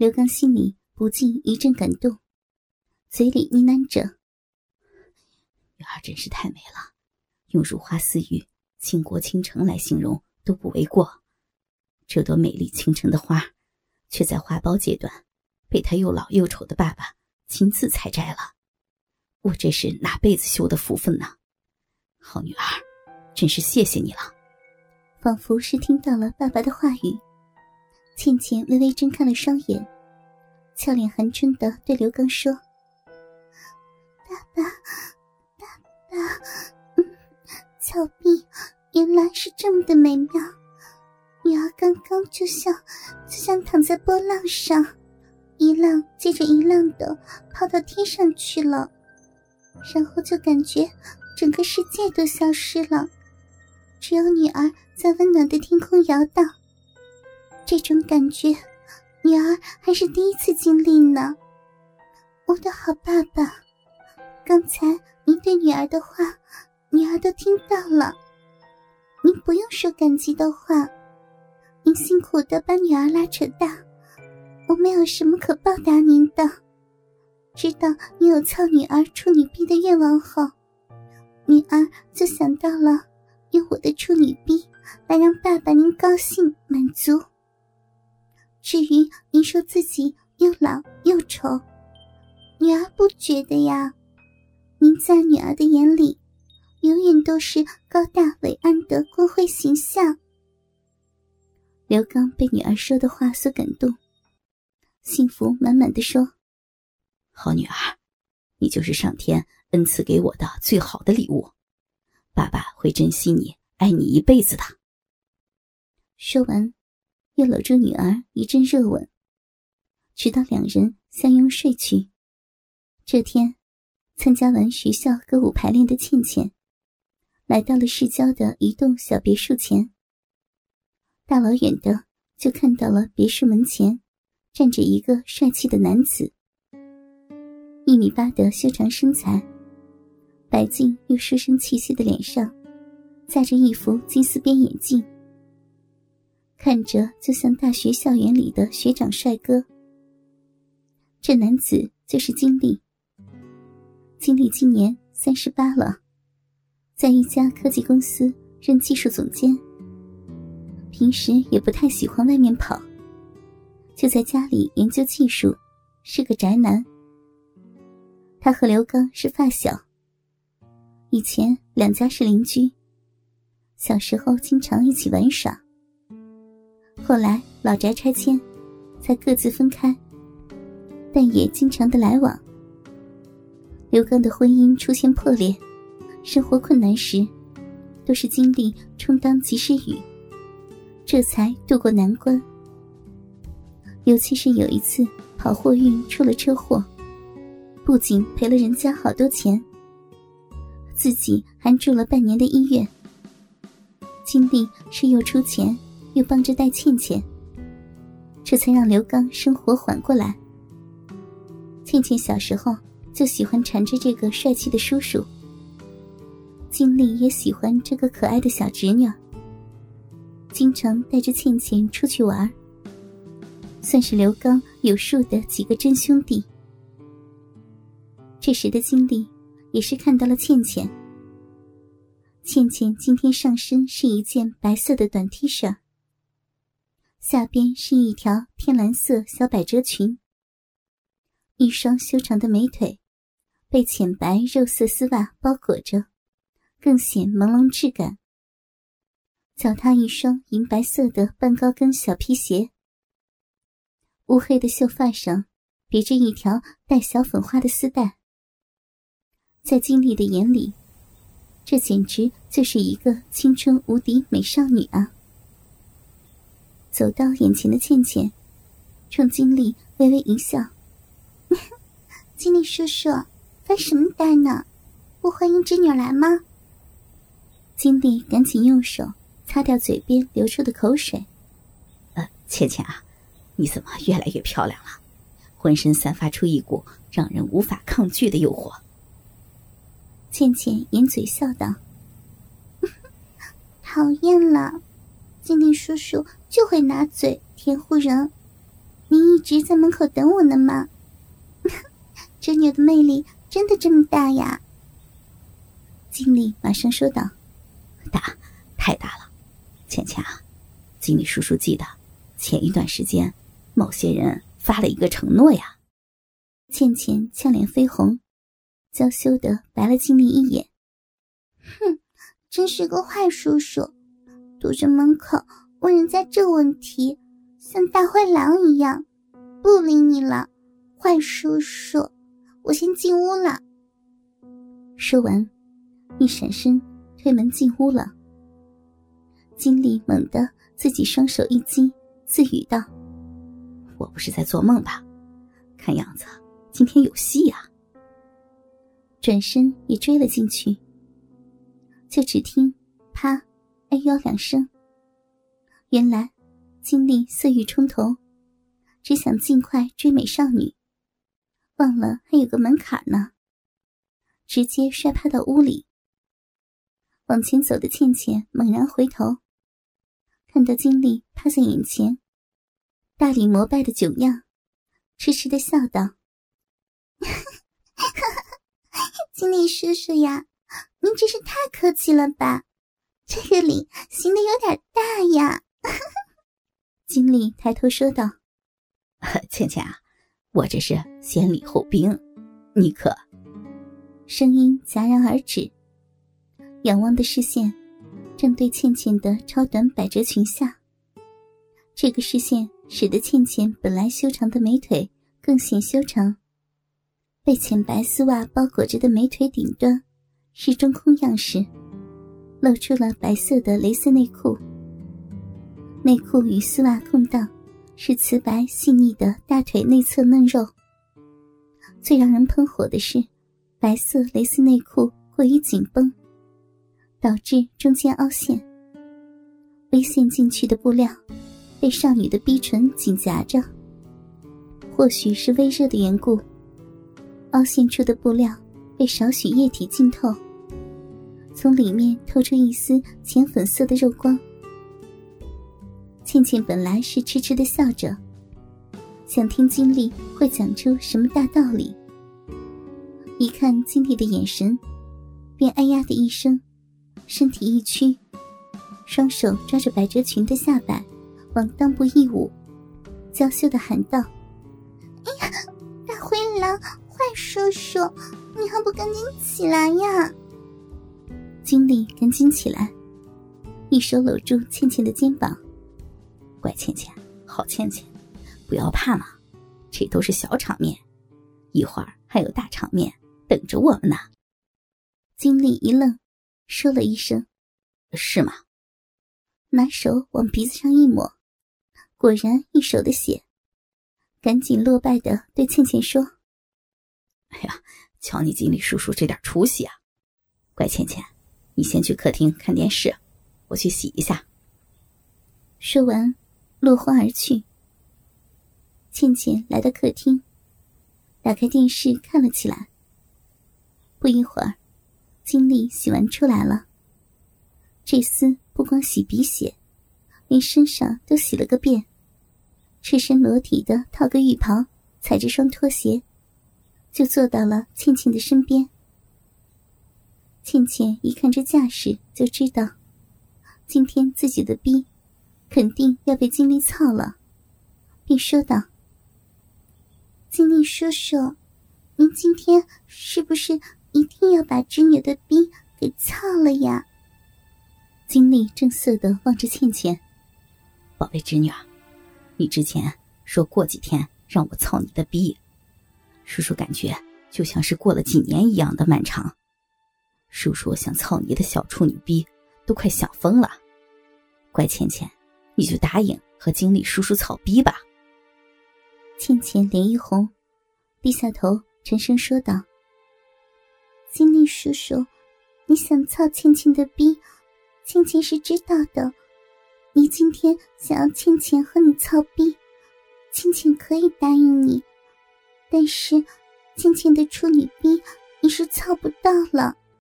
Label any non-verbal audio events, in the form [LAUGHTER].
刘刚心里不禁一阵感动，嘴里呢喃着：“女儿真是太美了，用如花似玉、倾国倾城来形容都不为过。这朵美丽倾城的花，却在花苞阶段被他又老又丑的爸爸亲自采摘了。我这是哪辈子修的福分呢？好女儿，真是谢谢你了。”仿佛是听到了爸爸的话语，倩倩微微睁开了双眼，俏脸含春的对刘刚说：“爸爸，爸爸，嗯峭壁原来是这么的美妙。女儿刚刚就像就像躺在波浪上，一浪接着一浪的抛到天上去了，然后就感觉整个世界都消失了。”只有女儿在温暖的天空摇荡，这种感觉，女儿还是第一次经历呢。我的好爸爸，刚才您对女儿的话，女儿都听到了。您不用说感激的话，您辛苦的把女儿拉扯大，我没有什么可报答您的。知道你有操女儿处女臂的愿望后，女儿就想到了。用我的处女逼来让爸爸您高兴满足。至于您说自己又老又丑，女儿不觉得呀。您在女儿的眼里，永远都是高大伟岸的光辉形象。刘刚被女儿说的话所感动，幸福满满的说：“好女儿，你就是上天恩赐给我的最好的礼物。”爸爸会珍惜你，爱你一辈子的。说完，又搂住女儿一阵热吻，直到两人相拥睡去。这天，参加完学校歌舞排练的倩倩，来到了市郊的一栋小别墅前。大老远的就看到了别墅门前站着一个帅气的男子，一米八的修长身材。白净又书生气息的脸上，架着一副金丝边眼镜，看着就像大学校园里的学长帅哥。这男子就是金立。金立今年三十八了，在一家科技公司任技术总监。平时也不太喜欢外面跑，就在家里研究技术，是个宅男。他和刘刚是发小。以前两家是邻居，小时候经常一起玩耍。后来老宅拆迁，才各自分开，但也经常的来往。刘刚的婚姻出现破裂，生活困难时，都是经历充当及时雨，这才渡过难关。尤其是有一次跑货运出了车祸，不仅赔了人家好多钱。自己还住了半年的医院，金丽是又出钱又帮着带倩倩，这才让刘刚生活缓过来。倩倩小时候就喜欢缠着这个帅气的叔叔，金丽也喜欢这个可爱的小侄女，经常带着倩倩出去玩，算是刘刚有数的几个真兄弟。这时的金丽。也是看到了倩倩。倩倩今天上身是一件白色的短 T 恤，下边是一条天蓝色小百褶裙。一双修长的美腿，被浅白肉色丝袜包裹着，更显朦胧质感。脚踏一双银白色的半高跟小皮鞋，乌黑的秀发上别着一条带小粉花的丝带。在金丽的眼里，这简直就是一个青春无敌美少女啊！走到眼前的倩倩，冲经理微微一笑：“ [LAUGHS] 经理叔叔，发什么呆呢？不欢迎侄女来吗？”经理赶紧用手擦掉嘴边流出的口水：“呃，倩倩啊，你怎么越来越漂亮了？浑身散发出一股让人无法抗拒的诱惑。”倩倩掩嘴笑道：“ [LAUGHS] 讨厌了，金丽叔叔就会拿嘴甜乎人。你一直在门口等我呢吗？[LAUGHS] 这女的魅力真的这么大呀？经理马上说道：“大，太大了。倩倩啊，经理叔叔记得前一段时间，某些人发了一个承诺呀。”倩倩俏脸绯红，娇羞的白了经理一眼。哼，真是个坏叔叔，堵着门口问人家这问题，像大灰狼一样。不理你了，坏叔叔，我先进屋了。说完，一闪身推门进屋了。经理猛地自己双手一击，自语道：“我不是在做梦吧？看样子今天有戏啊！”转身也追了进去。就只听“啪”“哎呦”两声，原来经理色欲冲头。只想尽快追美少女，忘了还有个门槛呢。直接摔趴到屋里。往前走的倩倩猛然回头，看到经理趴在眼前，大礼膜拜的酒样，痴痴的笑道：“ [LAUGHS] 经理叔叔呀，您真是太客气了吧？这个礼行的有点大呀。[LAUGHS] ”经理抬头说道。[LAUGHS] 倩倩啊，我这是先礼后兵，你可……声音戛然而止，仰望的视线正对倩倩的超短百褶裙下。这个视线使得倩倩本来修长的美腿更显修长，被浅白丝袜包裹着的美腿顶端是中空样式，露出了白色的蕾丝内裤，内裤与丝袜空档。是瓷白细腻的大腿内侧嫩肉。最让人喷火的是，白色蕾丝内裤过于紧绷，导致中间凹陷。微陷进去的布料被少女的逼唇紧夹着。或许是微热的缘故，凹陷处的布料被少许液体浸透，从里面透出一丝浅粉色的肉光。倩倩本来是痴痴的笑着，想听经理会讲出什么大道理。一看经理的眼神，便哎呀的一声，身体一屈，双手抓着百褶裙的下摆，往裆部一捂，娇羞的喊道：“哎呀，大灰狼，坏叔叔，你还不赶紧起来呀！”经理赶紧起来，一手搂住倩倩的肩膀。乖倩倩，好倩倩，不要怕嘛，这都是小场面，一会儿还有大场面等着我们呢。经理一愣，说了一声：“是吗？”拿手往鼻子上一抹，果然一手的血，赶紧落败的对倩倩说：“哎呀，瞧你经理叔叔这点出息啊！乖倩倩，你先去客厅看电视，我去洗一下。”说完。落荒而去。倩倩来到客厅，打开电视看了起来。不一会儿，金丽洗完出来了。这厮不光洗鼻血，连身上都洗了个遍，赤身裸体的套个浴袍，踩着双拖鞋，就坐到了倩倩的身边。倩倩一看这架势，就知道今天自己的逼。肯定要被经理操了，便说道：“经理叔叔，您今天是不是一定要把织女的逼给操了呀？”经理正色的望着倩倩：“宝贝侄女，你之前说过几天让我操你的逼，叔叔感觉就像是过了几年一样的漫长。叔叔想操你的小处女逼，都快想疯了。乖倩倩。”你就答应和经理叔叔操逼吧。倩倩脸一红，低下头沉声说道：“经理叔叔，你想操倩倩的逼，倩倩是知道的。你今天想要倩倩和你操逼，倩倩可以答应你，但是倩倩的处女逼你是操不到了。”